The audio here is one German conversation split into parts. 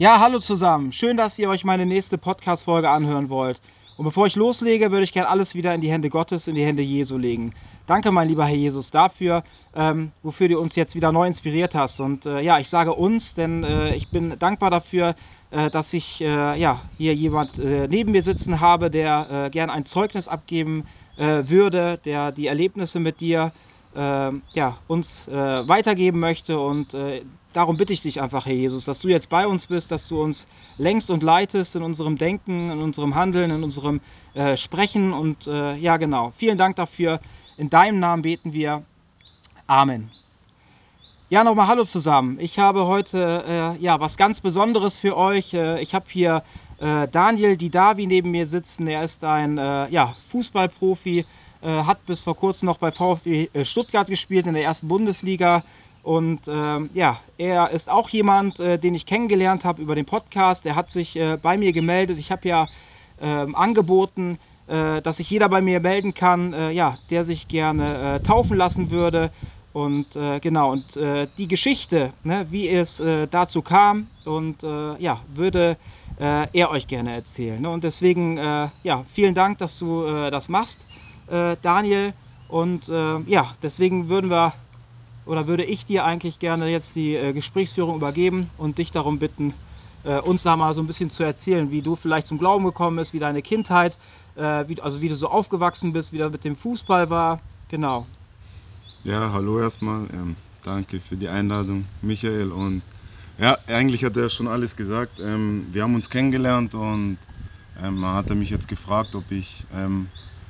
Ja, hallo zusammen. Schön, dass ihr euch meine nächste Podcast-Folge anhören wollt. Und bevor ich loslege, würde ich gerne alles wieder in die Hände Gottes, in die Hände Jesu legen. Danke, mein lieber Herr Jesus, dafür, ähm, wofür du uns jetzt wieder neu inspiriert hast. Und äh, ja, ich sage uns, denn äh, ich bin dankbar dafür, äh, dass ich äh, ja, hier jemand äh, neben mir sitzen habe, der äh, gern ein Zeugnis abgeben würde, der die Erlebnisse mit dir ähm, ja, uns weitergeben möchte. Und darum bitte ich dich einfach, Herr Jesus, dass du jetzt bei uns bist, dass du uns längst und leitest in unserem Denken, in unserem Handeln, in unserem äh, Sprechen. Und äh, ja, genau. Vielen Dank dafür. In deinem Namen beten wir. Amen. Ja, nochmal Hallo zusammen. Ich habe heute äh, ja, was ganz Besonderes für euch. Äh, ich habe hier äh, Daniel Didavi neben mir sitzen. Er ist ein äh, ja, Fußballprofi, hat bis vor kurzem noch bei VfB Stuttgart gespielt in der ersten Bundesliga und ähm, ja, er ist auch jemand, äh, den ich kennengelernt habe über den Podcast. Er hat sich äh, bei mir gemeldet. Ich habe ja ähm, angeboten, äh, dass sich jeder bei mir melden kann, äh, ja, der sich gerne äh, taufen lassen würde. Und äh, genau, und die Geschichte, ne, wie es dazu kam, und ja, würde er euch gerne erzählen. Ne? Und deswegen, ja, vielen Dank, dass du das machst, Daniel. Und ja, deswegen würden wir oder würde ich dir eigentlich gerne jetzt die äh, Gesprächsführung übergeben und dich darum bitten, äh, uns da mal so ein bisschen zu erzählen, wie du vielleicht zum Glauben gekommen bist, wie deine Kindheit, äh, wie, also wie du so aufgewachsen bist, wie das mit dem Fußball war. Genau. Ja, hallo erstmal. Ähm, danke für die Einladung, Michael. Und ja, eigentlich hat er schon alles gesagt. Ähm, wir haben uns kennengelernt und ähm, hat er mich jetzt gefragt, ob ich ähm,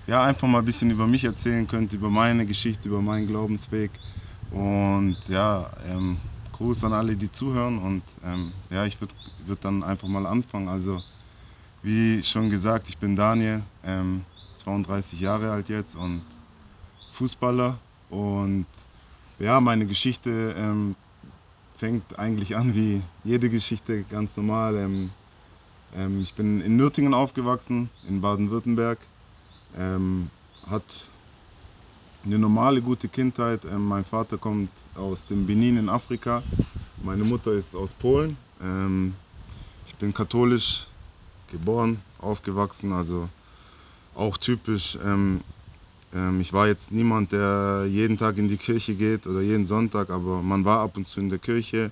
ja, einfach mal ein bisschen über mich erzählen könnte, über meine Geschichte, über meinen Glaubensweg. Und ja, ähm, Gruß an alle, die zuhören. Und ähm, ja, ich würde würd dann einfach mal anfangen. Also, wie schon gesagt, ich bin Daniel, ähm, 32 Jahre alt jetzt und Fußballer. Und ja, meine Geschichte ähm, fängt eigentlich an wie jede Geschichte, ganz normal. Ähm, ähm, ich bin in Nürtingen aufgewachsen, in Baden-Württemberg. Hat eine normale, gute Kindheit. Ähm, mein Vater kommt aus dem Benin in Afrika. Meine Mutter ist aus Polen. Ähm, ich bin katholisch geboren, aufgewachsen, also auch typisch. Ähm, ich war jetzt niemand, der jeden Tag in die Kirche geht oder jeden Sonntag, aber man war ab und zu in der Kirche.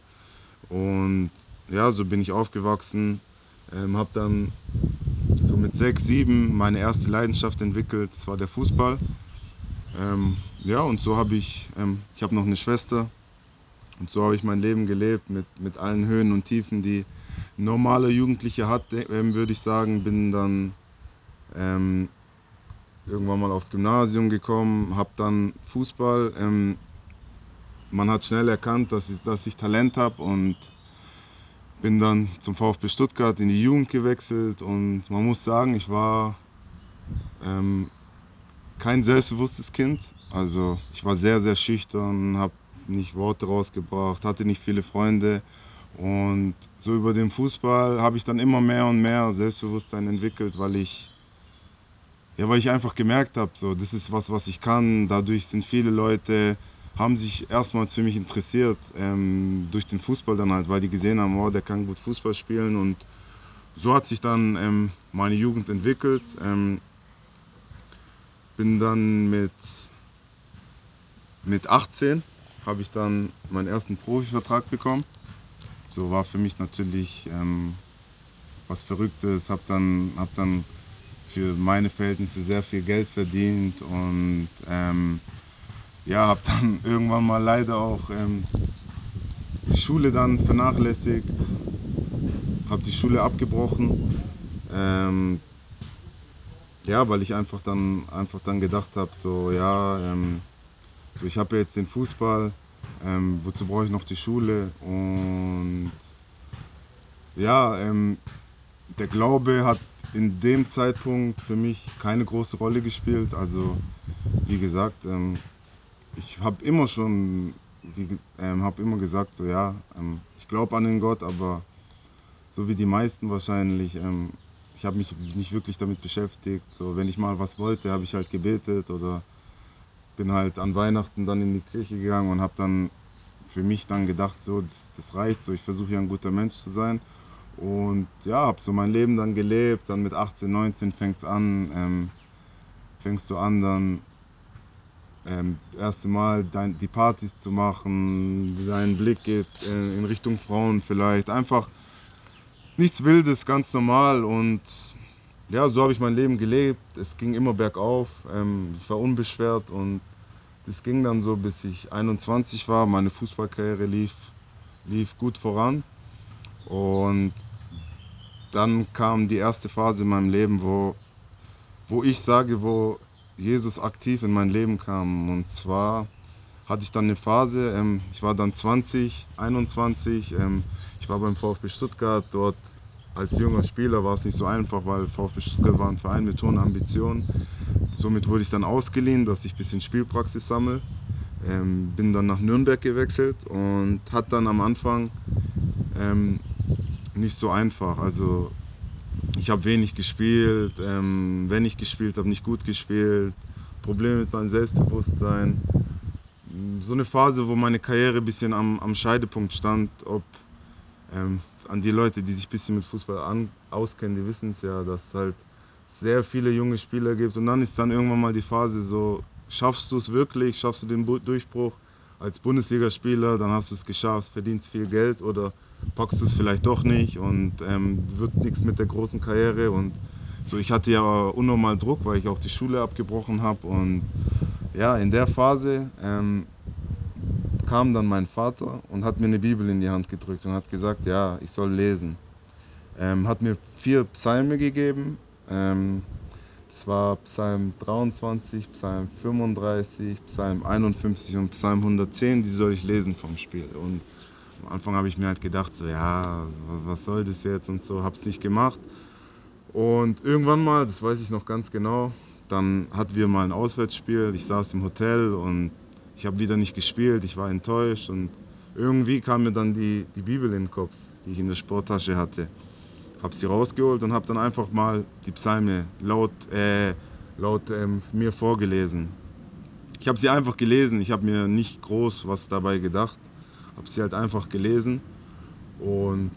Und ja, so bin ich aufgewachsen. Ähm, habe dann so mit sechs, sieben meine erste Leidenschaft entwickelt. Das war der Fußball. Ähm, ja, und so habe ich, ähm, ich habe noch eine Schwester und so habe ich mein Leben gelebt mit, mit allen Höhen und Tiefen, die ein normaler Jugendliche hat, ähm, würde ich sagen. Bin dann ähm, irgendwann mal aufs Gymnasium gekommen, habe dann Fußball. Ähm, man hat schnell erkannt, dass ich, dass ich Talent habe und bin dann zum VfB Stuttgart in die Jugend gewechselt und man muss sagen, ich war ähm, kein selbstbewusstes Kind. Also ich war sehr, sehr schüchtern, habe nicht Worte rausgebracht, hatte nicht viele Freunde. Und so über den Fußball habe ich dann immer mehr und mehr Selbstbewusstsein entwickelt, weil ich, ja, weil ich einfach gemerkt habe, so, das ist was, was ich kann. Dadurch sind viele Leute, haben sich erstmals für mich interessiert, ähm, durch den Fußball dann halt, weil die gesehen haben, oh, der kann gut Fußball spielen. Und so hat sich dann ähm, meine Jugend entwickelt. Ähm, bin dann mit, mit 18 habe ich dann meinen ersten Profivertrag bekommen. So war für mich natürlich ähm, was Verrücktes. Habe dann, hab dann für meine Verhältnisse sehr viel Geld verdient und ähm, ja, habe dann irgendwann mal leider auch ähm, die Schule dann vernachlässigt, habe die Schule abgebrochen. Ähm, ja, weil ich einfach dann, einfach dann gedacht habe, so ja, ähm, so ich habe jetzt den Fußball, ähm, wozu brauche ich noch die Schule? Und ja, ähm, der Glaube hat in dem Zeitpunkt für mich keine große Rolle gespielt. Also wie gesagt, ähm, ich habe immer schon, ähm, habe immer gesagt, so ja, ähm, ich glaube an den Gott, aber so wie die meisten wahrscheinlich ähm, ich habe mich nicht wirklich damit beschäftigt. So, wenn ich mal was wollte, habe ich halt gebetet oder bin halt an Weihnachten dann in die Kirche gegangen und habe dann für mich dann gedacht, so, das, das reicht, so, ich versuche ja ein guter Mensch zu sein. Und ja, habe so mein Leben dann gelebt. Dann mit 18, 19 fängt es an, ähm, fängst du an, dann ähm, das erste Mal dein, die Partys zu machen, dein Blick geht in, in Richtung Frauen vielleicht. Einfach nichts Wildes, ganz normal. Und ja, so habe ich mein Leben gelebt. Es ging immer bergauf. Ähm, ich war unbeschwert und das ging dann so, bis ich 21 war. Meine Fußballkarriere lief, lief gut voran. Und dann kam die erste Phase in meinem Leben, wo, wo ich sage, wo Jesus aktiv in mein Leben kam. Und zwar hatte ich dann eine Phase, ähm, ich war dann 20, 21, ähm, ich war beim VfB Stuttgart, dort als junger Spieler war es nicht so einfach, weil VfB Stuttgart war ein Verein mit hohen Ambitionen. Somit wurde ich dann ausgeliehen, dass ich ein bisschen Spielpraxis sammle. Ähm, bin dann nach Nürnberg gewechselt und hat dann am Anfang ähm, nicht so einfach. Also ich habe wenig gespielt, ähm, wenn ich gespielt habe, nicht gut gespielt, Probleme mit meinem Selbstbewusstsein. So eine Phase, wo meine Karriere ein bisschen am, am Scheidepunkt stand, ob ähm, an die Leute, die sich ein bisschen mit Fußball an, auskennen, die wissen es ja, dass es halt sehr viele junge Spieler gibt. Und dann ist dann irgendwann mal die Phase so, schaffst du es wirklich, schaffst du den Durchbruch als Bundesligaspieler, dann hast du es geschafft, verdienst viel Geld oder packst du es vielleicht doch nicht und ähm, wird nichts mit der großen Karriere. Und so, ich hatte ja unnormal Druck, weil ich auch die Schule abgebrochen habe. Und ja, in der Phase ähm, kam dann mein Vater und hat mir eine Bibel in die Hand gedrückt und hat gesagt, ja, ich soll lesen. Ähm, hat mir vier Psalme gegeben. Ähm, das war Psalm 23, Psalm 35, Psalm 51 und Psalm 110. Die soll ich lesen vom Spiel. Und am Anfang habe ich mir halt gedacht, so ja, was soll das jetzt und so, habe es nicht gemacht. Und irgendwann mal, das weiß ich noch ganz genau, dann hatten wir mal ein Auswärtsspiel. Ich saß im Hotel und ich habe wieder nicht gespielt, ich war enttäuscht und irgendwie kam mir dann die, die Bibel in den Kopf, die ich in der Sporttasche hatte. Habe sie rausgeholt und habe dann einfach mal die Psalme laut, äh, laut ähm, mir vorgelesen. Ich habe sie einfach gelesen, ich habe mir nicht groß was dabei gedacht, habe sie halt einfach gelesen und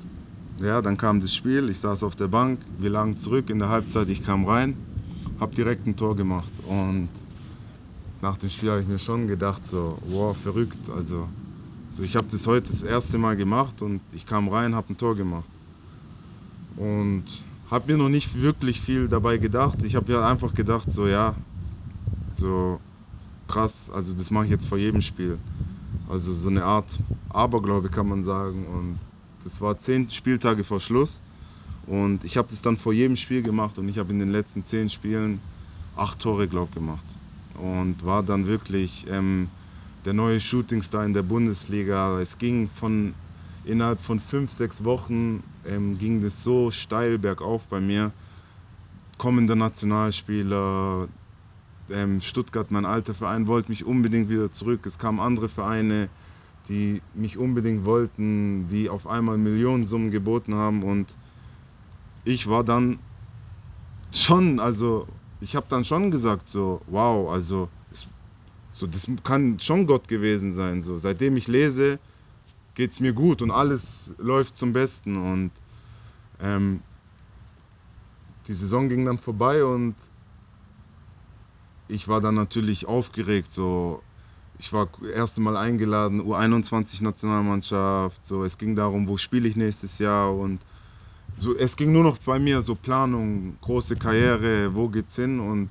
ja, dann kam das Spiel, ich saß auf der Bank, wir lagen zurück in der Halbzeit, ich kam rein, habe direkt ein Tor gemacht und nach dem Spiel habe ich mir schon gedacht, so, wow, verrückt. Also, so ich habe das heute das erste Mal gemacht und ich kam rein, habe ein Tor gemacht. Und habe mir noch nicht wirklich viel dabei gedacht. Ich habe ja einfach gedacht, so, ja, so krass, also das mache ich jetzt vor jedem Spiel. Also so eine Art Aberglaube kann man sagen. Und das war zehn Spieltage vor Schluss. Und ich habe das dann vor jedem Spiel gemacht und ich habe in den letzten zehn Spielen acht Tore, glaube ich, gemacht und war dann wirklich ähm, der neue Shootingstar in der Bundesliga. Es ging von innerhalb von fünf, sechs Wochen ähm, ging das so steil bergauf bei mir. Kommender Nationalspieler, Stuttgart, mein alter Verein, wollte mich unbedingt wieder zurück. Es kamen andere Vereine, die mich unbedingt wollten, die auf einmal Millionensummen geboten haben und ich war dann schon, also ich habe dann schon gesagt, so, wow, also es, so, das kann schon Gott gewesen sein. So. Seitdem ich lese, geht es mir gut und alles läuft zum Besten. Und ähm, die Saison ging dann vorbei und ich war dann natürlich aufgeregt. So. Ich war das erste Mal eingeladen, U21-Nationalmannschaft. So. Es ging darum, wo spiele ich nächstes Jahr und so, es ging nur noch bei mir so Planung, große Karriere, wo geht's hin und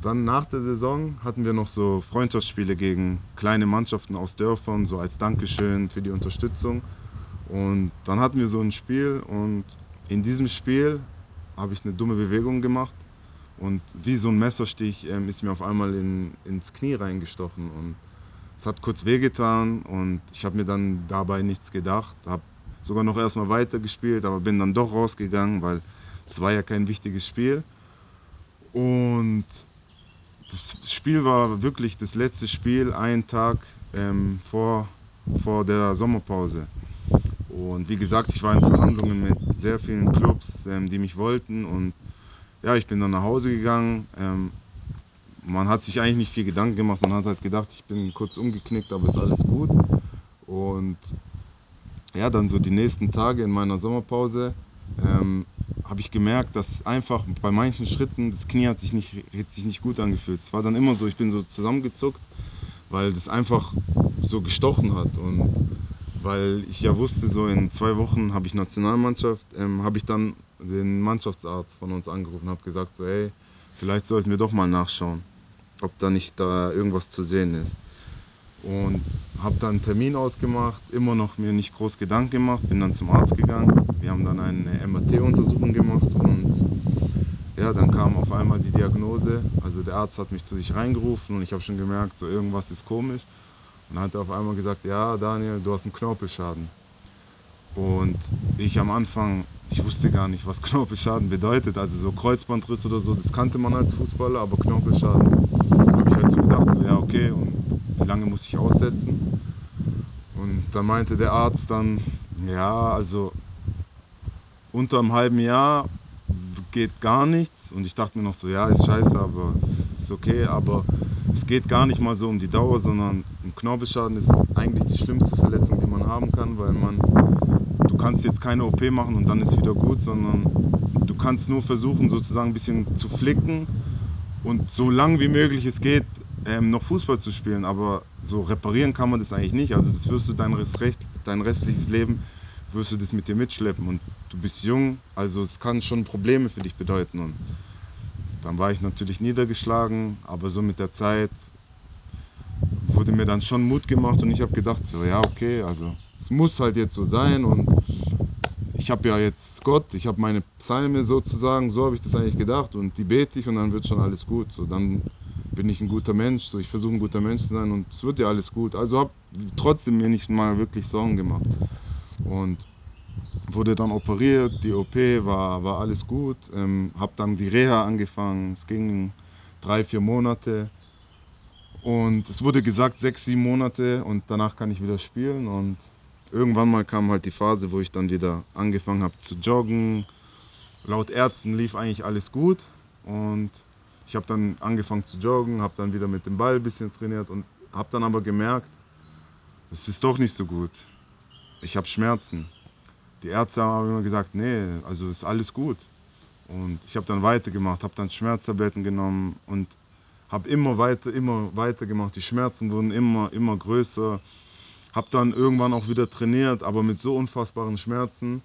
dann nach der Saison hatten wir noch so Freundschaftsspiele gegen kleine Mannschaften aus Dörfern, so als Dankeschön für die Unterstützung. Und dann hatten wir so ein Spiel und in diesem Spiel habe ich eine dumme Bewegung gemacht und wie so ein Messerstich ähm, ist mir auf einmal in, ins Knie reingestochen und es hat kurz wehgetan und ich habe mir dann dabei nichts gedacht, habe sogar noch erstmal weitergespielt, aber bin dann doch rausgegangen, weil es war ja kein wichtiges Spiel. Und das Spiel war wirklich das letzte Spiel, einen Tag ähm, vor, vor der Sommerpause. Und wie gesagt, ich war in Verhandlungen mit sehr vielen Clubs, ähm, die mich wollten. Und ja, ich bin dann nach Hause gegangen. Ähm, man hat sich eigentlich nicht viel Gedanken gemacht. Man hat halt gedacht, ich bin kurz umgeknickt, aber ist alles gut. Und ja, dann so die nächsten Tage in meiner Sommerpause ähm, habe ich gemerkt, dass einfach bei manchen Schritten das Knie hat sich nicht, hat sich nicht gut angefühlt. Es war dann immer so, ich bin so zusammengezuckt, weil das einfach so gestochen hat. Und weil ich ja wusste, so in zwei Wochen habe ich Nationalmannschaft, ähm, habe ich dann den Mannschaftsarzt von uns angerufen und habe gesagt, so hey, vielleicht sollten wir doch mal nachschauen, ob da nicht da irgendwas zu sehen ist. Und habe dann einen Termin ausgemacht, immer noch mir nicht groß Gedanken gemacht, bin dann zum Arzt gegangen. Wir haben dann eine MRT-Untersuchung gemacht und ja, dann kam auf einmal die Diagnose. Also der Arzt hat mich zu sich reingerufen und ich habe schon gemerkt, so irgendwas ist komisch. Und dann hat er auf einmal gesagt, ja Daniel, du hast einen Knorpelschaden. Und ich am Anfang, ich wusste gar nicht, was Knorpelschaden bedeutet. Also so Kreuzbandriss oder so, das kannte man als Fußballer, aber Knorpelschaden habe ich halt so gedacht, so ja okay, und wie lange muss ich aussetzen? Und dann meinte der Arzt dann, ja, also unter einem halben Jahr geht gar nichts. Und ich dachte mir noch so, ja, ist scheiße, aber es ist okay. Aber es geht gar nicht mal so um die Dauer, sondern ein Knorpelschaden ist eigentlich die schlimmste Verletzung, die man haben kann, weil man, kannst jetzt keine OP machen und dann ist wieder gut, sondern du kannst nur versuchen, sozusagen ein bisschen zu flicken und so lang wie möglich es geht, ähm, noch Fußball zu spielen. Aber so reparieren kann man das eigentlich nicht. Also das wirst du dein, Rest, dein restliches Leben wirst du das mit dir mitschleppen und du bist jung, also es kann schon Probleme für dich bedeuten. Und dann war ich natürlich niedergeschlagen, aber so mit der Zeit wurde mir dann schon Mut gemacht und ich habe gedacht, so ja, okay, also es muss halt jetzt so sein und ich habe ja jetzt Gott, ich habe meine Psalme sozusagen, so habe ich das eigentlich gedacht und die bete ich und dann wird schon alles gut. So dann bin ich ein guter Mensch, so ich versuche ein guter Mensch zu sein und es wird ja alles gut. Also habe trotzdem mir nicht mal wirklich Sorgen gemacht und wurde dann operiert, die OP war, war alles gut, ähm, habe dann die Reha angefangen, es ging drei, vier Monate und es wurde gesagt sechs, sieben Monate und danach kann ich wieder spielen und irgendwann mal kam halt die Phase, wo ich dann wieder angefangen habe zu joggen. Laut Ärzten lief eigentlich alles gut und ich habe dann angefangen zu joggen, habe dann wieder mit dem Ball ein bisschen trainiert und habe dann aber gemerkt, es ist doch nicht so gut. Ich habe Schmerzen. Die Ärzte haben immer gesagt, nee, also ist alles gut. Und ich habe dann weitergemacht, habe dann Schmerztabletten genommen und habe immer weiter, immer weiter gemacht. Die Schmerzen wurden immer, immer größer. Habe dann irgendwann auch wieder trainiert, aber mit so unfassbaren Schmerzen.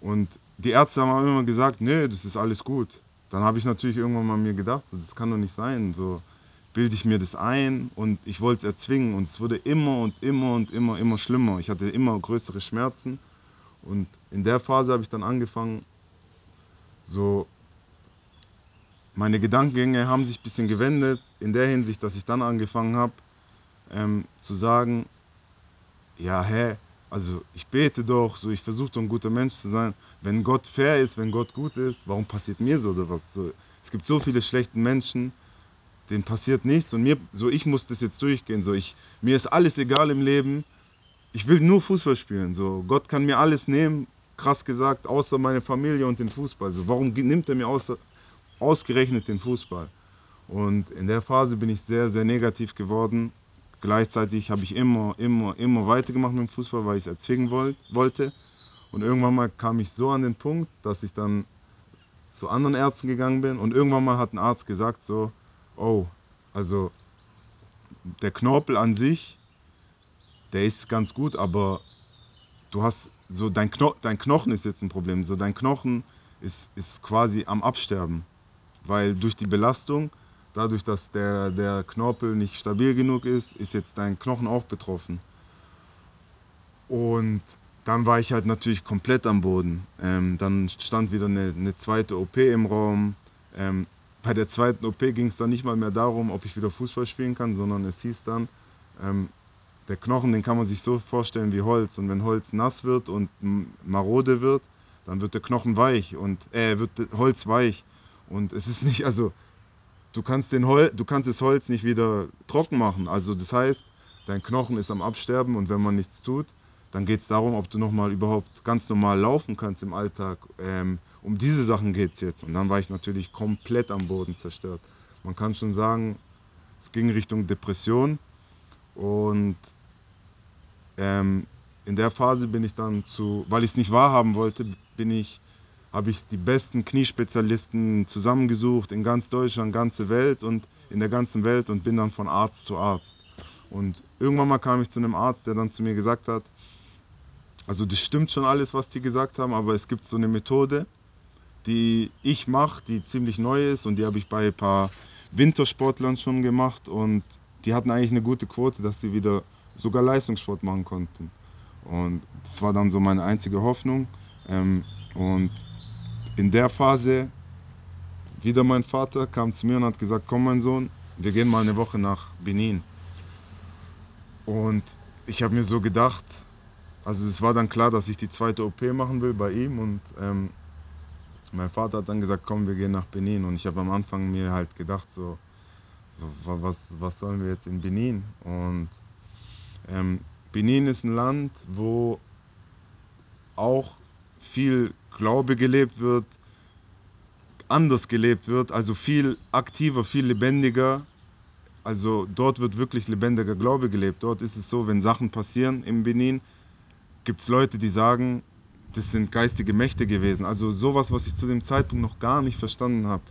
Und die Ärzte haben immer gesagt, nee, das ist alles gut. Dann habe ich natürlich irgendwann mal mir gedacht, so, das kann doch nicht sein. So bilde ich mir das ein und ich wollte es erzwingen. Und es wurde immer und immer und immer, immer schlimmer. Ich hatte immer größere Schmerzen. Und in der Phase habe ich dann angefangen, so meine Gedankengänge haben sich ein bisschen gewendet, in der Hinsicht, dass ich dann angefangen habe ähm, zu sagen, ja, hä, also ich bete doch, so ich versuche doch ein guter Mensch zu sein. Wenn Gott fair ist, wenn Gott gut ist, warum passiert mir so oder was? So, es gibt so viele schlechte Menschen, denen passiert nichts und mir, so ich muss das jetzt durchgehen. So ich, mir ist alles egal im Leben. Ich will nur Fußball spielen. So Gott kann mir alles nehmen, krass gesagt, außer meine Familie und den Fußball. So warum nimmt er mir außer, ausgerechnet den Fußball? Und in der Phase bin ich sehr, sehr negativ geworden Gleichzeitig habe ich immer, immer, immer weitergemacht mit dem Fußball, weil ich es erzwingen wollte. Und irgendwann mal kam ich so an den Punkt, dass ich dann zu anderen Ärzten gegangen bin. Und irgendwann mal hat ein Arzt gesagt so, oh, also der Knorpel an sich, der ist ganz gut, aber du hast so dein, Kno dein Knochen ist jetzt ein Problem. So dein Knochen ist, ist quasi am Absterben, weil durch die Belastung dadurch, dass der, der Knorpel nicht stabil genug ist, ist jetzt dein Knochen auch betroffen. Und dann war ich halt natürlich komplett am Boden. Ähm, dann stand wieder eine, eine, zweite OP im Raum. Ähm, bei der zweiten OP ging es dann nicht mal mehr darum, ob ich wieder Fußball spielen kann, sondern es hieß dann, ähm, der Knochen, den kann man sich so vorstellen wie Holz. Und wenn Holz nass wird und marode wird, dann wird der Knochen weich und äh, wird Holz weich. Und es ist nicht, also du kannst, den Hol du kannst das Holz nicht wieder trocken machen. Also das heißt, dein Knochen ist am Absterben und wenn man nichts tut, dann geht es darum, ob du nochmal überhaupt ganz normal laufen kannst im Alltag. Ähm, um diese Sachen geht es jetzt. Und dann war ich natürlich komplett am Boden zerstört. Man kann schon sagen, es ging Richtung Depression. Und ähm, in der Phase bin ich dann zu, weil ich es nicht wahrhaben wollte, bin ich, habe ich die besten Kniespezialisten zusammengesucht in ganz Deutschland, ganze Welt und in der ganzen Welt und bin dann von Arzt zu Arzt. Und irgendwann mal kam ich zu einem Arzt, der dann zu mir gesagt hat, also das stimmt schon alles, was die gesagt haben, aber es gibt so eine Methode, die ich mache, die ziemlich neu ist und die habe ich bei ein paar Wintersportlern schon gemacht und die hatten eigentlich eine gute Quote, dass sie wieder sogar Leistungssport machen konnten. Und das war dann so meine einzige Hoffnung. Ähm, und in der Phase, wieder mein Vater kam zu mir und hat gesagt, komm mein Sohn, wir gehen mal eine Woche nach Benin. Und ich habe mir so gedacht, also es war dann klar, dass ich die zweite OP machen will bei ihm und ähm, mein Vater hat dann gesagt, komm, wir gehen nach Benin. Und ich habe am Anfang mir halt gedacht, so, so was, was sollen wir jetzt in Benin? Und ähm, Benin ist ein Land, wo auch viel Glaube gelebt wird, anders gelebt wird, also viel aktiver, viel lebendiger. Also dort wird wirklich lebendiger Glaube gelebt. Dort ist es so, wenn Sachen passieren im Benin, gibt es Leute, die sagen, das sind geistige Mächte gewesen. Also sowas, was ich zu dem Zeitpunkt noch gar nicht verstanden habe.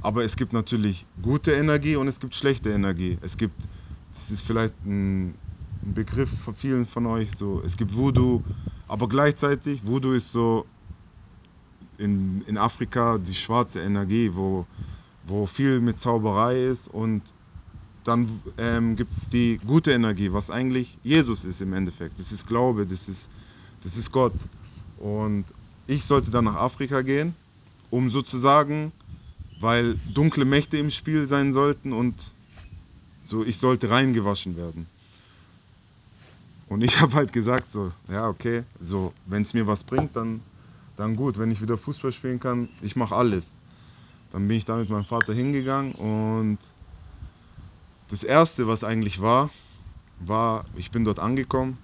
Aber es gibt natürlich gute Energie und es gibt schlechte Energie. Es gibt, das ist vielleicht ein, ein Begriff von vielen von euch, so, es gibt Voodoo, aber gleichzeitig, Voodoo ist so in, in Afrika die schwarze Energie, wo, wo viel mit Zauberei ist und dann ähm, gibt es die gute Energie, was eigentlich Jesus ist im Endeffekt. Das ist Glaube, das ist, das ist Gott. Und ich sollte dann nach Afrika gehen, um sozusagen, weil dunkle Mächte im Spiel sein sollten und so, ich sollte reingewaschen werden. Und ich habe halt gesagt, so, ja, okay, so, wenn es mir was bringt, dann, dann gut. Wenn ich wieder Fußball spielen kann, ich mache alles. Dann bin ich da mit meinem Vater hingegangen und das Erste, was eigentlich war, war, ich bin dort angekommen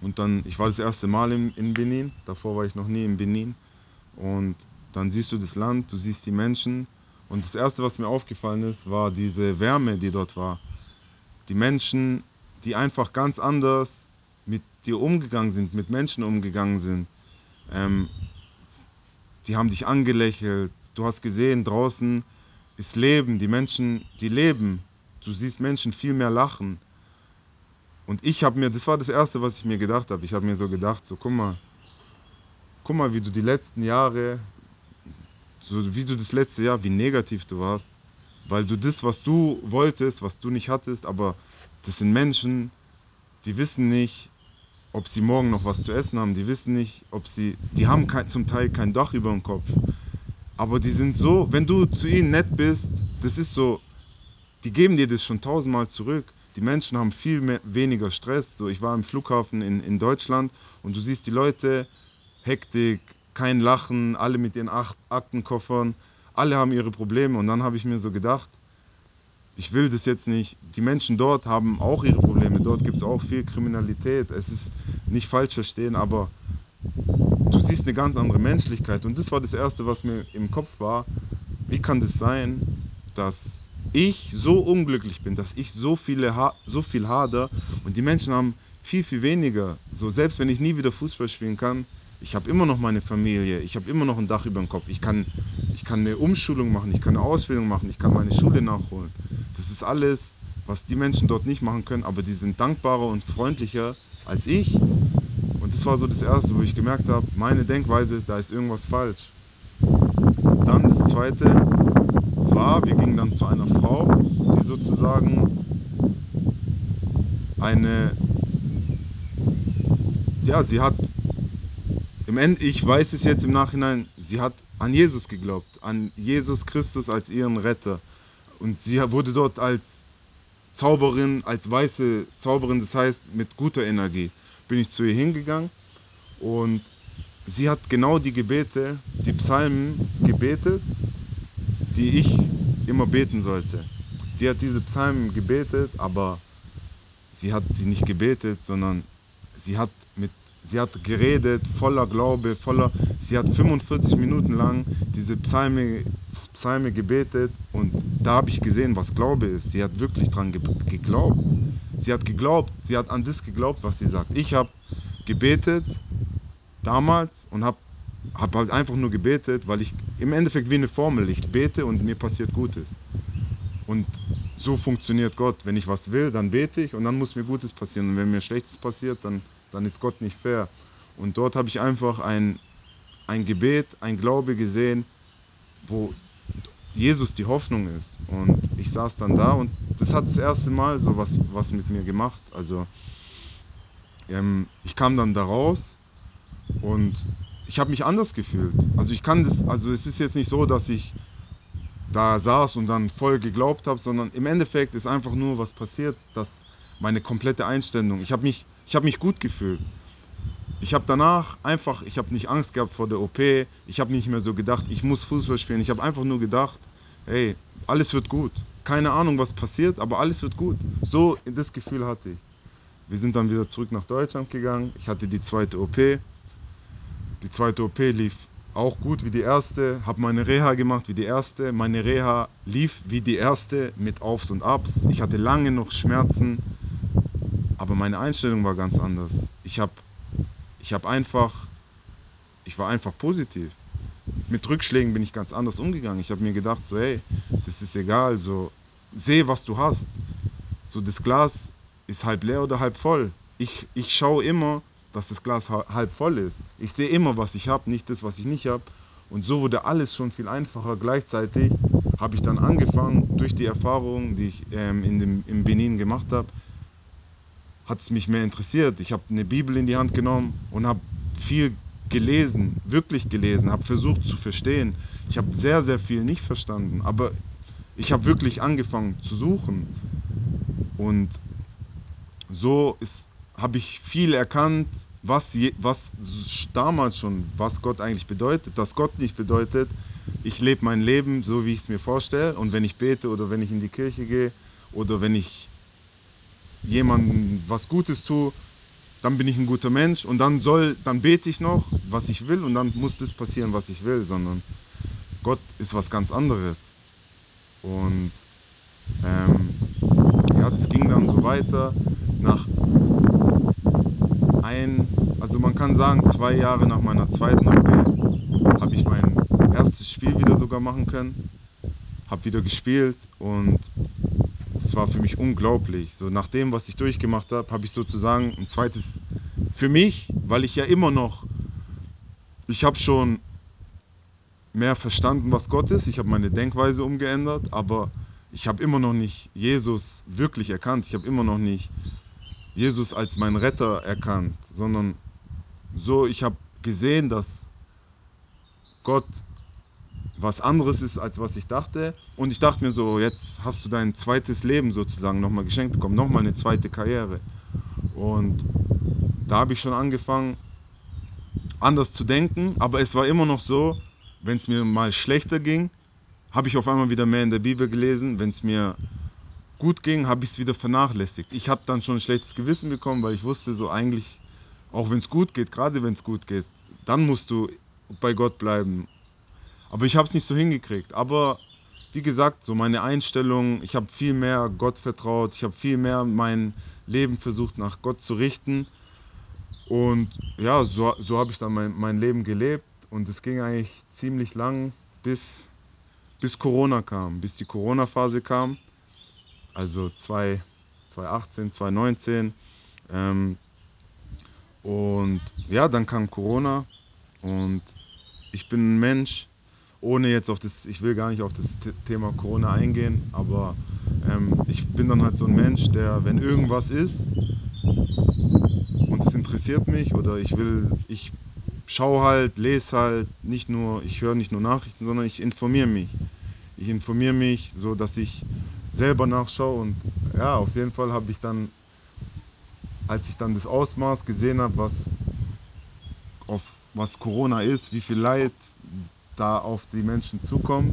und dann, ich war das erste Mal in, in Benin, davor war ich noch nie in Benin. Und dann siehst du das Land, du siehst die Menschen. Und das Erste, was mir aufgefallen ist, war diese Wärme, die dort war. Die Menschen, die einfach ganz anders mit dir umgegangen sind, mit Menschen umgegangen sind. Ähm, die haben dich angelächelt. Du hast gesehen, draußen ist Leben. Die Menschen, die leben. Du siehst Menschen viel mehr lachen. Und ich habe mir, das war das Erste, was ich mir gedacht habe. Ich habe mir so gedacht, so guck mal, guck mal, wie du die letzten Jahre, so wie du das letzte Jahr, wie negativ du warst. Weil du das, was du wolltest, was du nicht hattest, aber das sind Menschen, die wissen nicht, ob sie morgen noch was zu essen haben. Die wissen nicht, ob sie, die haben kein, zum Teil kein Dach über dem Kopf. Aber die sind so, wenn du zu ihnen nett bist, das ist so, die geben dir das schon tausendmal zurück die Menschen haben viel mehr, weniger Stress. So, ich war im Flughafen in, in Deutschland und du siehst die Leute, Hektik, kein Lachen, alle mit ihren Aktenkoffern, alle haben ihre Probleme. Und dann habe ich mir so gedacht, ich will das jetzt nicht. Die Menschen dort haben auch ihre Probleme. Dort gibt es auch viel Kriminalität. Es ist nicht falsch verstehen, aber du siehst eine ganz andere Menschlichkeit. Und das war das Erste, was mir im Kopf war. Wie kann das sein, dass ich so unglücklich bin, dass ich so, viele ha so viel hader und die Menschen haben viel, viel weniger. So selbst wenn ich nie wieder Fußball spielen kann, ich habe immer noch meine Familie, ich habe immer noch ein Dach über dem Kopf, ich kann, ich kann eine Umschulung machen, ich kann eine Ausbildung machen, ich kann meine Schule nachholen. Das ist alles, was die Menschen dort nicht machen können, aber die sind dankbarer und freundlicher als ich. Und das war so das Erste, wo ich gemerkt habe, meine Denkweise, da ist irgendwas falsch. Dann das Zweite, war, wir gingen dann zu einer Frau, die sozusagen eine, ja, sie hat, im Ende, ich weiß es jetzt im Nachhinein, sie hat an Jesus geglaubt, an Jesus Christus als ihren Retter. Und sie wurde dort als Zauberin, als weiße Zauberin, das heißt mit guter Energie, bin ich zu ihr hingegangen und sie hat genau die Gebete, die Psalmen gebetet, die ich immer beten sollte. Die hat diese Psalmen gebetet, aber sie hat sie nicht gebetet, sondern sie hat mit sie hat geredet voller Glaube, voller sie hat 45 Minuten lang diese Psalme Psalme gebetet und da habe ich gesehen, was Glaube ist. Sie hat wirklich dran geglaubt. Sie hat geglaubt, sie hat an das geglaubt, was sie sagt. Ich habe gebetet damals und habe hab halt einfach nur gebetet, weil ich im Endeffekt wie eine Formel, ich bete und mir passiert Gutes. Und so funktioniert Gott. Wenn ich was will, dann bete ich und dann muss mir Gutes passieren. Und wenn mir Schlechtes passiert, dann, dann ist Gott nicht fair. Und dort habe ich einfach ein, ein Gebet, ein Glaube gesehen, wo Jesus die Hoffnung ist. Und ich saß dann da und das hat das erste Mal so was, was mit mir gemacht. Also ähm, ich kam dann da raus und ich habe mich anders gefühlt. Also ich kann das, also es ist jetzt nicht so, dass ich da saß und dann voll geglaubt habe, sondern im Endeffekt ist einfach nur was passiert, dass meine komplette Einstellung, ich habe mich, ich habe mich gut gefühlt. Ich habe danach einfach, ich habe nicht Angst gehabt vor der OP, ich habe nicht mehr so gedacht, ich muss Fußball spielen, ich habe einfach nur gedacht, hey, alles wird gut. Keine Ahnung, was passiert, aber alles wird gut. So das Gefühl hatte ich. Wir sind dann wieder zurück nach Deutschland gegangen. Ich hatte die zweite OP. Die zweite OP lief auch gut wie die erste, habe meine Reha gemacht wie die erste. Meine Reha lief wie die erste mit Aufs und Abs. Ich hatte lange noch Schmerzen, aber meine Einstellung war ganz anders. Ich habe ich hab einfach, ich war einfach positiv. Mit Rückschlägen bin ich ganz anders umgegangen. Ich habe mir gedacht, so hey, das ist egal, so seh, was du hast. So das Glas ist halb leer oder halb voll. Ich, ich schaue immer, dass das Glas halb voll ist. Ich sehe immer, was ich habe, nicht das, was ich nicht habe. Und so wurde alles schon viel einfacher. Gleichzeitig habe ich dann angefangen, durch die Erfahrungen, die ich ähm, in dem, im Benin gemacht habe, hat es mich mehr interessiert. Ich habe eine Bibel in die Hand genommen und habe viel gelesen, wirklich gelesen, habe versucht zu verstehen. Ich habe sehr, sehr viel nicht verstanden, aber ich habe wirklich angefangen zu suchen. Und so habe ich viel erkannt, was, je, was damals schon, was Gott eigentlich bedeutet, dass Gott nicht bedeutet, ich lebe mein Leben so, wie ich es mir vorstelle und wenn ich bete oder wenn ich in die Kirche gehe oder wenn ich jemandem was Gutes tue, dann bin ich ein guter Mensch und dann soll, dann bete ich noch, was ich will und dann muss das passieren, was ich will, sondern Gott ist was ganz anderes. Und ähm, ja, das ging dann so weiter nach ein, also man kann sagen, zwei Jahre nach meiner zweiten OP habe ich mein erstes Spiel wieder sogar machen können, habe wieder gespielt und es war für mich unglaublich. So nach dem, was ich durchgemacht habe, habe ich sozusagen ein zweites für mich, weil ich ja immer noch, ich habe schon mehr verstanden, was Gott ist. Ich habe meine Denkweise umgeändert, aber ich habe immer noch nicht Jesus wirklich erkannt. Ich habe immer noch nicht Jesus als meinen Retter erkannt, sondern so, ich habe gesehen, dass Gott was anderes ist, als was ich dachte. Und ich dachte mir so, jetzt hast du dein zweites Leben sozusagen nochmal geschenkt bekommen, nochmal eine zweite Karriere. Und da habe ich schon angefangen, anders zu denken, aber es war immer noch so, wenn es mir mal schlechter ging, habe ich auf einmal wieder mehr in der Bibel gelesen. Wenn es mir gut ging, habe ich es wieder vernachlässigt. Ich habe dann schon ein schlechtes Gewissen bekommen, weil ich wusste so eigentlich, auch wenn es gut geht, gerade wenn es gut geht, dann musst du bei Gott bleiben. Aber ich habe es nicht so hingekriegt. Aber wie gesagt, so meine Einstellung, ich habe viel mehr Gott vertraut, ich habe viel mehr mein Leben versucht nach Gott zu richten. Und ja, so, so habe ich dann mein, mein Leben gelebt. Und es ging eigentlich ziemlich lang, bis, bis Corona kam, bis die Corona-Phase kam also 2018, 2019. Ähm, und ja, dann kam Corona und ich bin ein Mensch, ohne jetzt auf das, ich will gar nicht auf das Thema Corona eingehen, aber ähm, ich bin dann halt so ein Mensch, der, wenn irgendwas ist und es interessiert mich oder ich will, ich schaue halt, lese halt, nicht nur, ich höre nicht nur Nachrichten, sondern ich informiere mich. Ich informiere mich, so dass ich selber nachschaue. Und ja, auf jeden Fall habe ich dann, als ich dann das Ausmaß gesehen habe, was, was Corona ist, wie viel Leid da auf die Menschen zukommt,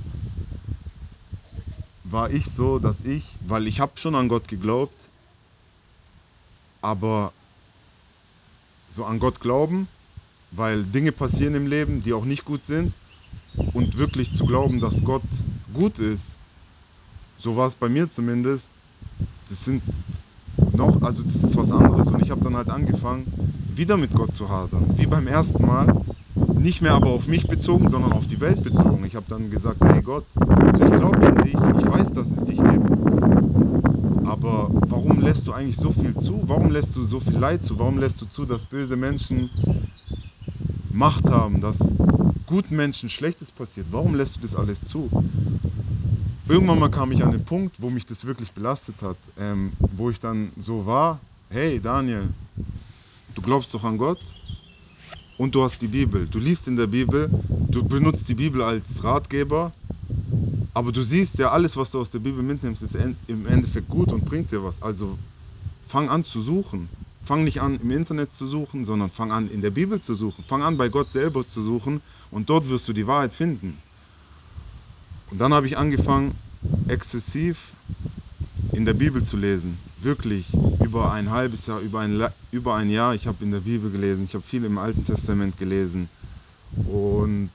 war ich so, dass ich, weil ich habe schon an Gott geglaubt, aber so an Gott glauben, weil Dinge passieren im Leben, die auch nicht gut sind und wirklich zu glauben, dass Gott gut ist, so war es bei mir zumindest. Das sind noch, also das ist was anderes. Und ich habe dann halt angefangen, wieder mit Gott zu hadern. Wie beim ersten Mal. Nicht mehr aber auf mich bezogen, sondern auf die Welt bezogen. Ich habe dann gesagt, hey Gott, so ich glaube an dich, ich weiß, dass es dich gibt. Aber warum lässt du eigentlich so viel zu? Warum lässt du so viel Leid zu? Warum lässt du zu, dass böse Menschen Macht haben, dass guten Menschen Schlechtes passiert? Warum lässt du das alles zu? Irgendwann mal kam ich an den Punkt, wo mich das wirklich belastet hat, ähm, wo ich dann so war, hey Daniel, du glaubst doch an Gott und du hast die Bibel. Du liest in der Bibel, du benutzt die Bibel als Ratgeber, aber du siehst ja, alles, was du aus der Bibel mitnimmst, ist im Endeffekt gut und bringt dir was. Also fang an zu suchen. Fang nicht an, im Internet zu suchen, sondern fang an, in der Bibel zu suchen. Fang an, bei Gott selber zu suchen und dort wirst du die Wahrheit finden. Und dann habe ich angefangen, exzessiv in der Bibel zu lesen. Wirklich über ein halbes Jahr, über ein, über ein Jahr. Ich habe in der Bibel gelesen, ich habe viel im Alten Testament gelesen. Und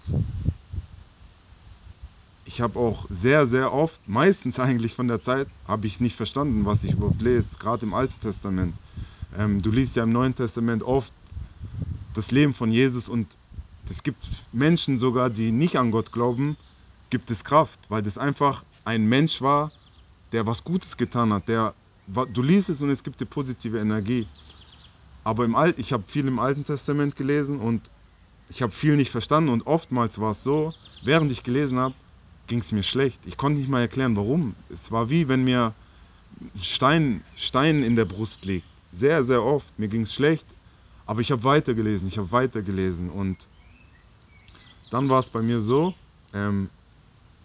ich habe auch sehr, sehr oft, meistens eigentlich von der Zeit, habe ich nicht verstanden, was ich überhaupt lese, gerade im Alten Testament. Ähm, du liest ja im Neuen Testament oft das Leben von Jesus und es gibt Menschen sogar, die nicht an Gott glauben, gibt es Kraft, weil das einfach ein Mensch war, der was Gutes getan hat. Der, du liest es und es gibt dir positive Energie. Aber im Alt, ich habe viel im Alten Testament gelesen und ich habe viel nicht verstanden und oftmals war es so, während ich gelesen habe, ging es mir schlecht. Ich konnte nicht mal erklären, warum. Es war wie wenn mir ein Stein, Stein in der Brust liegt. Sehr, sehr oft. Mir ging es schlecht, aber ich habe weitergelesen, ich habe weitergelesen und dann war es bei mir so, ähm,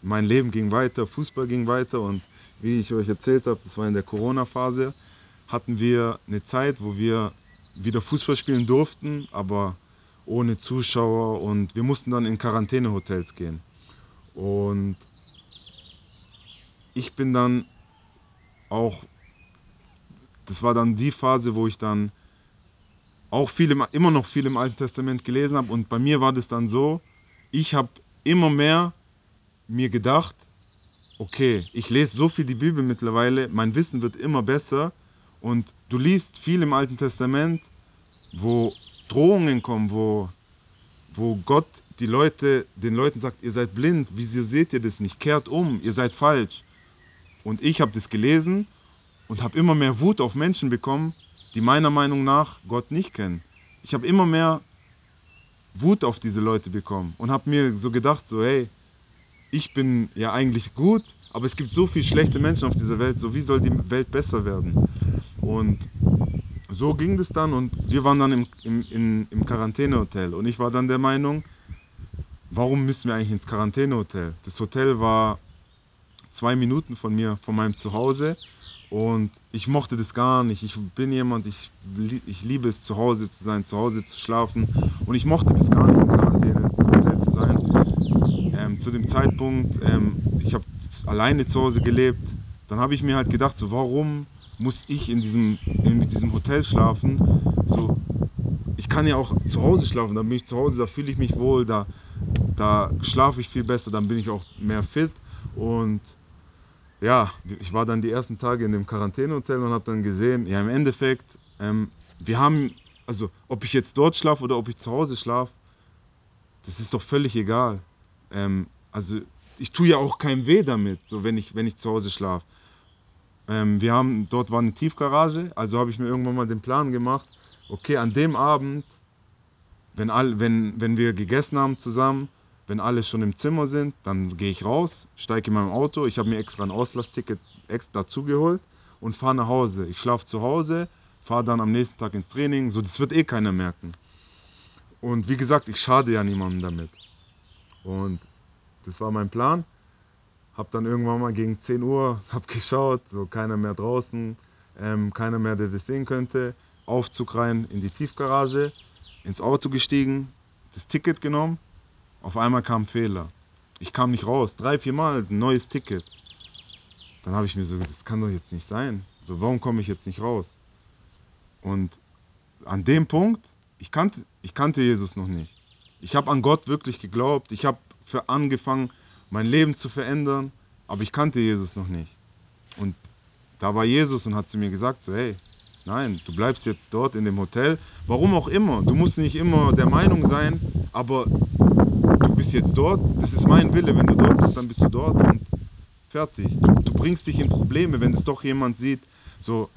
mein Leben ging weiter, Fußball ging weiter und wie ich euch erzählt habe, das war in der Corona-Phase, hatten wir eine Zeit, wo wir wieder Fußball spielen durften, aber ohne Zuschauer und wir mussten dann in Quarantänehotels gehen. Und ich bin dann auch, das war dann die Phase, wo ich dann auch viel im, immer noch viel im Alten Testament gelesen habe. Und bei mir war das dann so, ich habe immer mehr mir gedacht, okay, ich lese so viel die Bibel mittlerweile, mein Wissen wird immer besser. Und du liest viel im Alten Testament, wo Drohungen kommen, wo, wo Gott die Leute, den Leuten sagt, ihr seid blind, wieso seht ihr das nicht? Kehrt um, ihr seid falsch. Und ich habe das gelesen und habe immer mehr Wut auf Menschen bekommen, die meiner Meinung nach Gott nicht kennen. Ich habe immer mehr Wut auf diese Leute bekommen und habe mir so gedacht, so hey, ich bin ja eigentlich gut, aber es gibt so viele schlechte Menschen auf dieser Welt, so wie soll die Welt besser werden? Und so ging das dann und wir waren dann im, im, im, im Quarantänehotel und ich war dann der Meinung, warum müssen wir eigentlich ins Quarantänehotel? Das Hotel war zwei Minuten von mir, von meinem Zuhause. Und ich mochte das gar nicht. Ich bin jemand, ich, ich liebe es, zu Hause zu sein, zu Hause zu schlafen. Und ich mochte das gar nicht, zu sein. Ähm, zu dem Zeitpunkt, ähm, ich habe alleine zu Hause gelebt. Dann habe ich mir halt gedacht, so warum muss ich in diesem, in diesem Hotel schlafen? So, ich kann ja auch zu Hause schlafen, dann bin ich zu Hause, da fühle ich mich wohl, da da schlafe ich viel besser, dann bin ich auch mehr fit. Und ja, ich war dann die ersten Tage in dem Quarantänehotel und habe dann gesehen, ja, im Endeffekt, ähm, wir haben, also ob ich jetzt dort schlafe oder ob ich zu Hause schlafe, das ist doch völlig egal. Ähm, also ich tue ja auch keinem weh damit, so wenn ich, wenn ich zu Hause schlafe. Ähm, wir haben, dort war eine Tiefgarage, also habe ich mir irgendwann mal den Plan gemacht, okay, an dem Abend, wenn, all, wenn, wenn wir gegessen haben zusammen, wenn alle schon im Zimmer sind, dann gehe ich raus, steige in mein Auto. Ich habe mir extra ein Auslassticket extra dazugeholt und fahre nach Hause. Ich schlafe zu Hause, fahre dann am nächsten Tag ins Training. So, das wird eh keiner merken. Und wie gesagt, ich schade ja niemandem damit. Und das war mein Plan. Hab dann irgendwann mal gegen 10 Uhr hab geschaut, so keiner mehr draußen, ähm, keiner mehr, der das sehen könnte. Aufzug rein in die Tiefgarage, ins Auto gestiegen, das Ticket genommen auf einmal kam Fehler. Ich kam nicht raus. Drei, vier Mal ein neues Ticket. Dann habe ich mir so gesagt, das kann doch jetzt nicht sein. So, warum komme ich jetzt nicht raus? Und an dem Punkt, ich kannte, ich kannte Jesus noch nicht. Ich habe an Gott wirklich geglaubt. Ich habe angefangen, mein Leben zu verändern. Aber ich kannte Jesus noch nicht. Und da war Jesus und hat zu mir gesagt, so hey, Nein, du bleibst jetzt dort in dem Hotel. Warum auch immer. Du musst nicht immer der Meinung sein, aber du bist jetzt dort. Das ist mein Wille. Wenn du dort bist, dann bist du dort und fertig. Du, du bringst dich in Probleme, wenn es doch jemand sieht, so,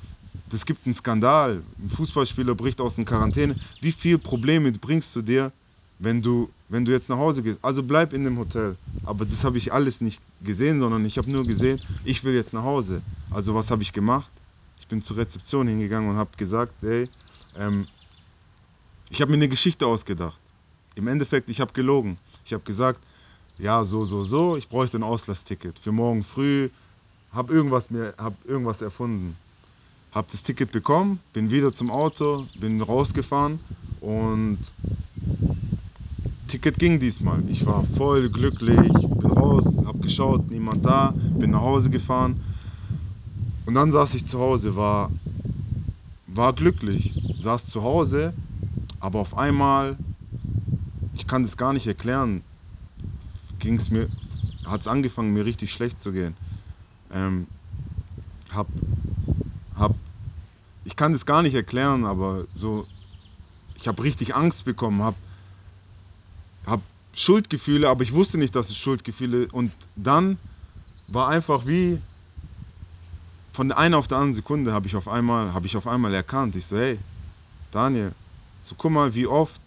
das gibt einen Skandal. Ein Fußballspieler bricht aus der Quarantäne. Wie viele Probleme bringst du dir, wenn du, wenn du jetzt nach Hause gehst? Also bleib in dem Hotel. Aber das habe ich alles nicht gesehen, sondern ich habe nur gesehen, ich will jetzt nach Hause. Also was habe ich gemacht? Ich bin zur Rezeption hingegangen und habe gesagt, hey, ähm, ich habe mir eine Geschichte ausgedacht. Im Endeffekt, ich habe gelogen. Ich habe gesagt, ja, so, so, so, ich bräuchte ein Auslassticket für morgen früh, habe irgendwas, hab irgendwas erfunden habe das Ticket bekommen, bin wieder zum Auto, bin rausgefahren und Ticket ging diesmal. Ich war voll glücklich, bin raus, habe geschaut, niemand da, bin nach Hause gefahren und dann saß ich zu Hause, war, war glücklich, saß zu Hause, aber auf einmal, ich kann das gar nicht erklären, ging es mir, hat es angefangen, mir richtig schlecht zu gehen. Ähm, hab habe, ich kann das gar nicht erklären, aber so, ich habe richtig Angst bekommen, habe hab Schuldgefühle, aber ich wusste nicht, dass es Schuldgefühle und dann war einfach wie von der einen auf der anderen Sekunde habe ich auf einmal habe ich auf einmal erkannt. Ich so, hey, Daniel, so guck mal, wie oft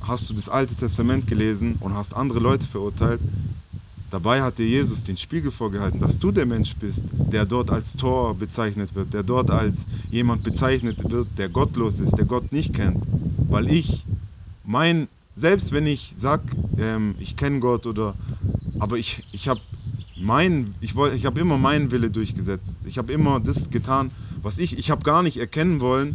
hast du das Alte Testament gelesen und hast andere Leute verurteilt Dabei hat dir Jesus den Spiegel vorgehalten, dass du der Mensch bist, der dort als Tor bezeichnet wird, der dort als jemand bezeichnet wird, der gottlos ist, der Gott nicht kennt. Weil ich, mein, selbst wenn ich sag, ähm, ich kenne Gott oder, aber ich, ich habe mein, ich, ich habe immer meinen Wille durchgesetzt. Ich habe immer das getan, was ich, ich habe gar nicht erkennen wollen,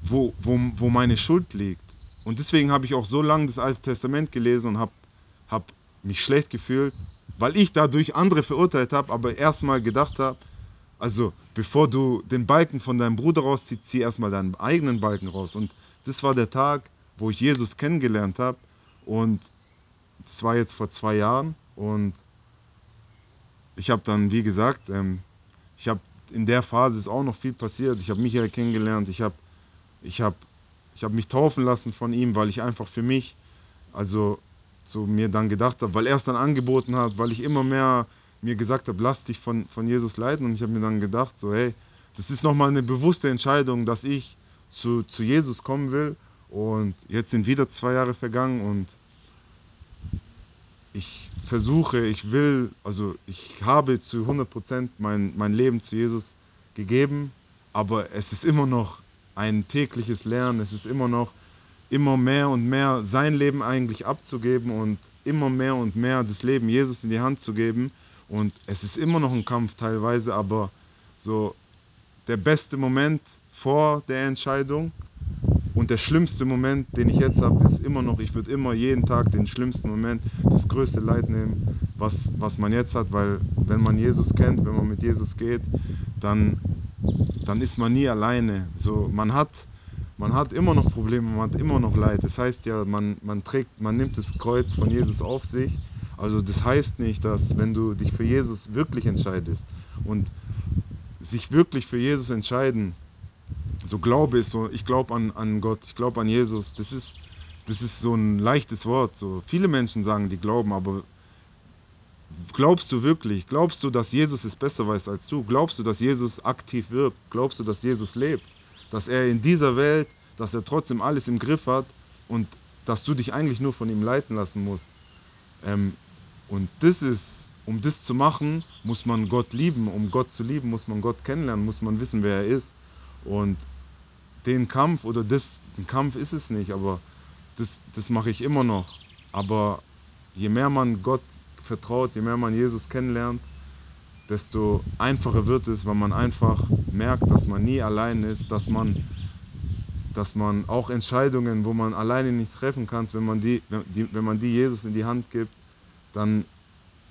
wo, wo, wo meine Schuld liegt. Und deswegen habe ich auch so lange das Alte Testament gelesen und habe hab mich schlecht gefühlt, weil ich dadurch andere verurteilt habe, aber erstmal gedacht habe, also bevor du den Balken von deinem Bruder rausziehst, zieh erstmal deinen eigenen Balken raus. Und das war der Tag, wo ich Jesus kennengelernt habe. Und das war jetzt vor zwei Jahren. Und ich habe dann, wie gesagt, ähm, ich habe in der Phase ist auch noch viel passiert. Ich habe Michael kennengelernt. Ich habe ich hab, ich hab mich taufen lassen von ihm, weil ich einfach für mich, also so mir dann gedacht habe, weil er es dann angeboten hat, weil ich immer mehr mir gesagt habe, lass dich von, von Jesus leiten. Und ich habe mir dann gedacht, so hey, das ist nochmal eine bewusste Entscheidung, dass ich zu, zu Jesus kommen will. Und jetzt sind wieder zwei Jahre vergangen und ich versuche, ich will, also ich habe zu 100% mein, mein Leben zu Jesus gegeben, aber es ist immer noch ein tägliches Lernen, es ist immer noch immer mehr und mehr sein Leben eigentlich abzugeben und immer mehr und mehr das Leben Jesus in die Hand zu geben. Und es ist immer noch ein Kampf teilweise, aber so der beste Moment vor der Entscheidung und der schlimmste Moment, den ich jetzt habe, ist immer noch, ich würde immer jeden Tag den schlimmsten Moment, das größte Leid nehmen, was, was man jetzt hat, weil wenn man Jesus kennt, wenn man mit Jesus geht, dann, dann ist man nie alleine. So, man hat man hat immer noch Probleme, man hat immer noch Leid. Das heißt ja, man, man trägt, man nimmt das Kreuz von Jesus auf sich. Also das heißt nicht, dass wenn du dich für Jesus wirklich entscheidest und sich wirklich für Jesus entscheiden, so Glaube ist so, ich glaube an, an Gott, ich glaube an Jesus, das ist, das ist so ein leichtes Wort. So viele Menschen sagen, die glauben, aber glaubst du wirklich? Glaubst du, dass Jesus es besser weiß als du? Glaubst du, dass Jesus aktiv wirkt? Glaubst du, dass Jesus lebt? dass er in dieser Welt, dass er trotzdem alles im Griff hat und dass du dich eigentlich nur von ihm leiten lassen musst. Ähm, und das ist, um das zu machen, muss man Gott lieben. Um Gott zu lieben, muss man Gott kennenlernen, muss man wissen, wer er ist. Und den Kampf oder das, ein Kampf ist es nicht, aber das, das mache ich immer noch. Aber je mehr man Gott vertraut, je mehr man Jesus kennenlernt, desto einfacher wird es, weil man einfach merkt, dass man nie allein ist, dass man, dass man auch Entscheidungen, wo man alleine nicht treffen kann, wenn man die, wenn man die Jesus in die Hand gibt, dann,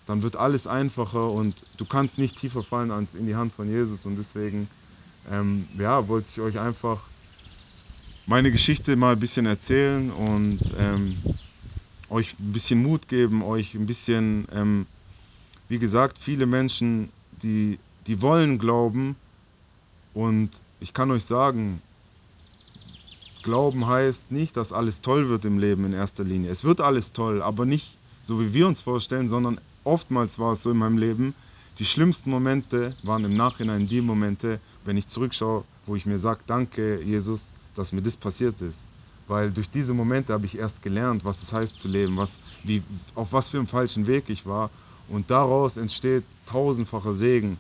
dann wird alles einfacher und du kannst nicht tiefer fallen als in die Hand von Jesus. Und deswegen ähm, ja, wollte ich euch einfach meine Geschichte mal ein bisschen erzählen und ähm, euch ein bisschen Mut geben, euch ein bisschen ähm, wie gesagt, viele Menschen, die, die wollen glauben und ich kann euch sagen, Glauben heißt nicht, dass alles toll wird im Leben in erster Linie. Es wird alles toll, aber nicht so, wie wir uns vorstellen, sondern oftmals war es so in meinem Leben, die schlimmsten Momente waren im Nachhinein die Momente, wenn ich zurückschaue, wo ich mir sage, danke Jesus, dass mir das passiert ist. Weil durch diese Momente habe ich erst gelernt, was es heißt zu leben, was, wie, auf was für einem falschen Weg ich war. Und daraus entsteht tausendfacher Segen.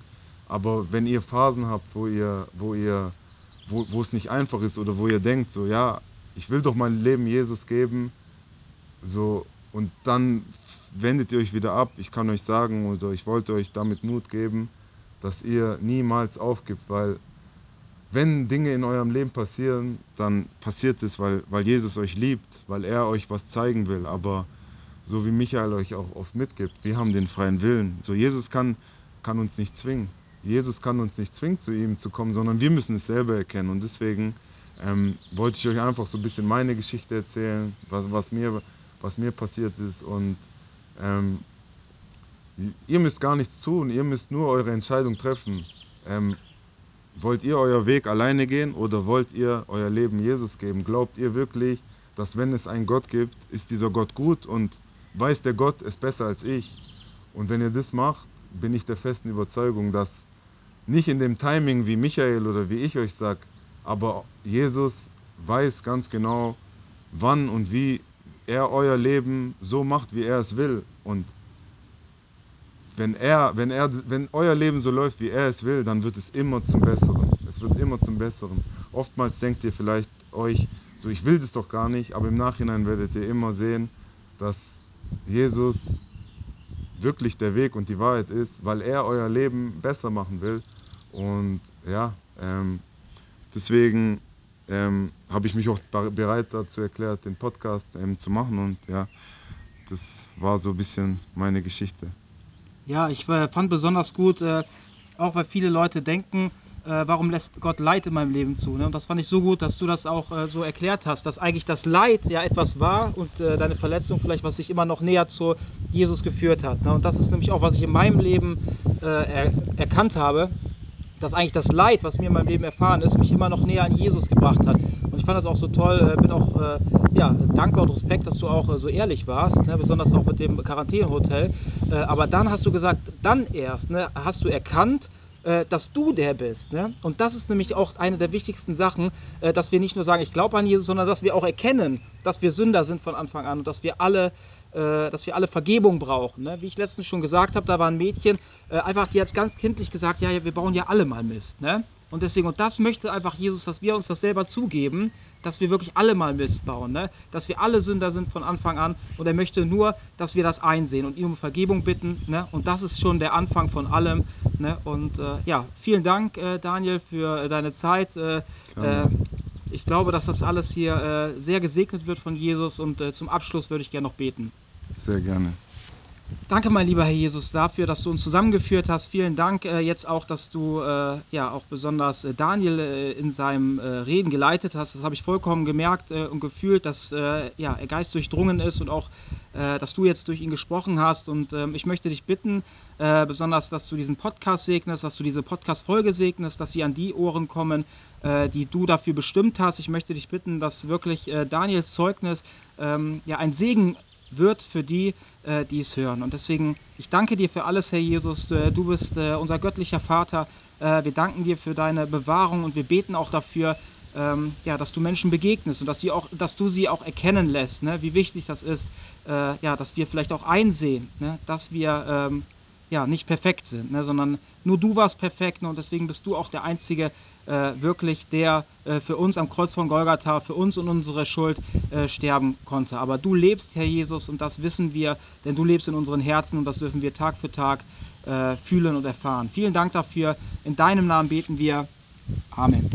Aber wenn ihr Phasen habt, wo ihr, wo ihr, wo, wo es nicht einfach ist oder wo ihr denkt, so ja, ich will doch mein Leben Jesus geben, so und dann wendet ihr euch wieder ab. Ich kann euch sagen oder ich wollte euch damit Mut geben, dass ihr niemals aufgibt, weil wenn Dinge in eurem Leben passieren, dann passiert es, weil, weil Jesus euch liebt, weil er euch was zeigen will. Aber so wie Michael euch auch oft mitgibt, wir haben den freien Willen. So Jesus kann, kann uns nicht zwingen. Jesus kann uns nicht zwingen, zu ihm zu kommen, sondern wir müssen es selber erkennen. Und deswegen ähm, wollte ich euch einfach so ein bisschen meine Geschichte erzählen, was, was, mir, was mir passiert ist. Und ähm, ihr müsst gar nichts tun, ihr müsst nur eure Entscheidung treffen. Ähm, wollt ihr euer Weg alleine gehen oder wollt ihr euer Leben Jesus geben? Glaubt ihr wirklich, dass wenn es einen Gott gibt, ist dieser Gott gut und weiß der Gott es besser als ich? Und wenn ihr das macht, bin ich der festen Überzeugung, dass nicht in dem Timing wie Michael oder wie ich euch sage, aber Jesus weiß ganz genau, wann und wie er euer Leben so macht, wie er es will. Und wenn er, wenn er, wenn euer Leben so läuft, wie er es will, dann wird es immer zum Besseren. Es wird immer zum Besseren. Oftmals denkt ihr vielleicht euch, so ich will das doch gar nicht, aber im Nachhinein werdet ihr immer sehen, dass Jesus wirklich der Weg und die Wahrheit ist, weil er euer Leben besser machen will. Und ja, ähm, deswegen ähm, habe ich mich auch bereit dazu erklärt, den Podcast ähm, zu machen. Und ja, das war so ein bisschen meine Geschichte. Ja, ich äh, fand besonders gut, äh, auch weil viele Leute denken, äh, warum lässt Gott Leid in meinem Leben zu? Ne? Und das fand ich so gut, dass du das auch so erklärt hast, dass eigentlich das Leid ja etwas war und deine Verletzung vielleicht, was sich immer noch näher zu Jesus geführt hat. Ne? Und das ist nämlich auch, was ich in meinem Leben erkannt habe, dass eigentlich das Leid, was mir in meinem Leben erfahren ist, mich immer noch näher an Jesus gebracht hat. Ich fand das auch so toll, äh, bin auch äh, ja, dankbar und Respekt, dass du auch äh, so ehrlich warst, ne? besonders auch mit dem Quarantänehotel. Aber dann hast du gesagt, dann erst ne, hast du erkannt, dass du der bist. Ne? Und das ist nämlich auch eine der wichtigsten Sachen, dass wir nicht nur sagen, ich glaube an Jesus, sondern dass wir auch erkennen, dass wir Sünder sind von Anfang an und dass wir alle, dass wir alle Vergebung brauchen. Ne? Wie ich letztens schon gesagt habe, da war ein Mädchen, einfach, die hat ganz kindlich gesagt, ja, wir bauen ja alle mal Mist. Ne? Und deswegen, und das möchte einfach Jesus, dass wir uns das selber zugeben, dass wir wirklich alle mal Mist bauen, ne? dass wir alle Sünder sind von Anfang an. Und er möchte nur, dass wir das einsehen und ihn um Vergebung bitten. Ne? Und das ist schon der Anfang von allem. Ne? Und äh, ja, vielen Dank, äh, Daniel, für äh, deine Zeit. Äh, äh, ich glaube, dass das alles hier äh, sehr gesegnet wird von Jesus. Und zum Abschluss würde ich gerne noch beten. Sehr gerne. Danke, mein lieber Herr Jesus, dafür, dass du uns zusammengeführt hast. Vielen Dank äh, jetzt auch, dass du äh, ja auch besonders äh, Daniel äh, in seinem äh, Reden geleitet hast. Das habe ich vollkommen gemerkt äh, und gefühlt, dass ja, er Geist durchdrungen ist und auch, dass du jetzt durch ihn gesprochen hast. Und ähm, ich möchte dich bitten, besonders, dass du diesen Podcast segnest, dass du diese Podcast-Folge segnest, dass sie an die Ohren kommen, die du dafür bestimmt hast. Ich möchte dich bitten, dass wirklich Daniels Zeugnis ähm, ja ein Segen wird für die, äh, die es hören. Und deswegen, ich danke dir für alles, Herr Jesus. Du, du bist äh, unser göttlicher Vater. Äh, wir danken dir für deine Bewahrung und wir beten auch dafür, ähm, ja, dass du Menschen begegnest und dass, sie auch, dass du sie auch erkennen lässt, ne, wie wichtig das ist, äh, ja, dass wir vielleicht auch einsehen, ne, dass wir ähm, ja, nicht perfekt sind, ne, sondern nur du warst perfekt ne, und deswegen bist du auch der Einzige, äh, wirklich, der äh, für uns am Kreuz von Golgatha, für uns und unsere Schuld äh, sterben konnte. Aber du lebst, Herr Jesus, und das wissen wir, denn du lebst in unseren Herzen und das dürfen wir Tag für Tag äh, fühlen und erfahren. Vielen Dank dafür. In deinem Namen beten wir. Amen.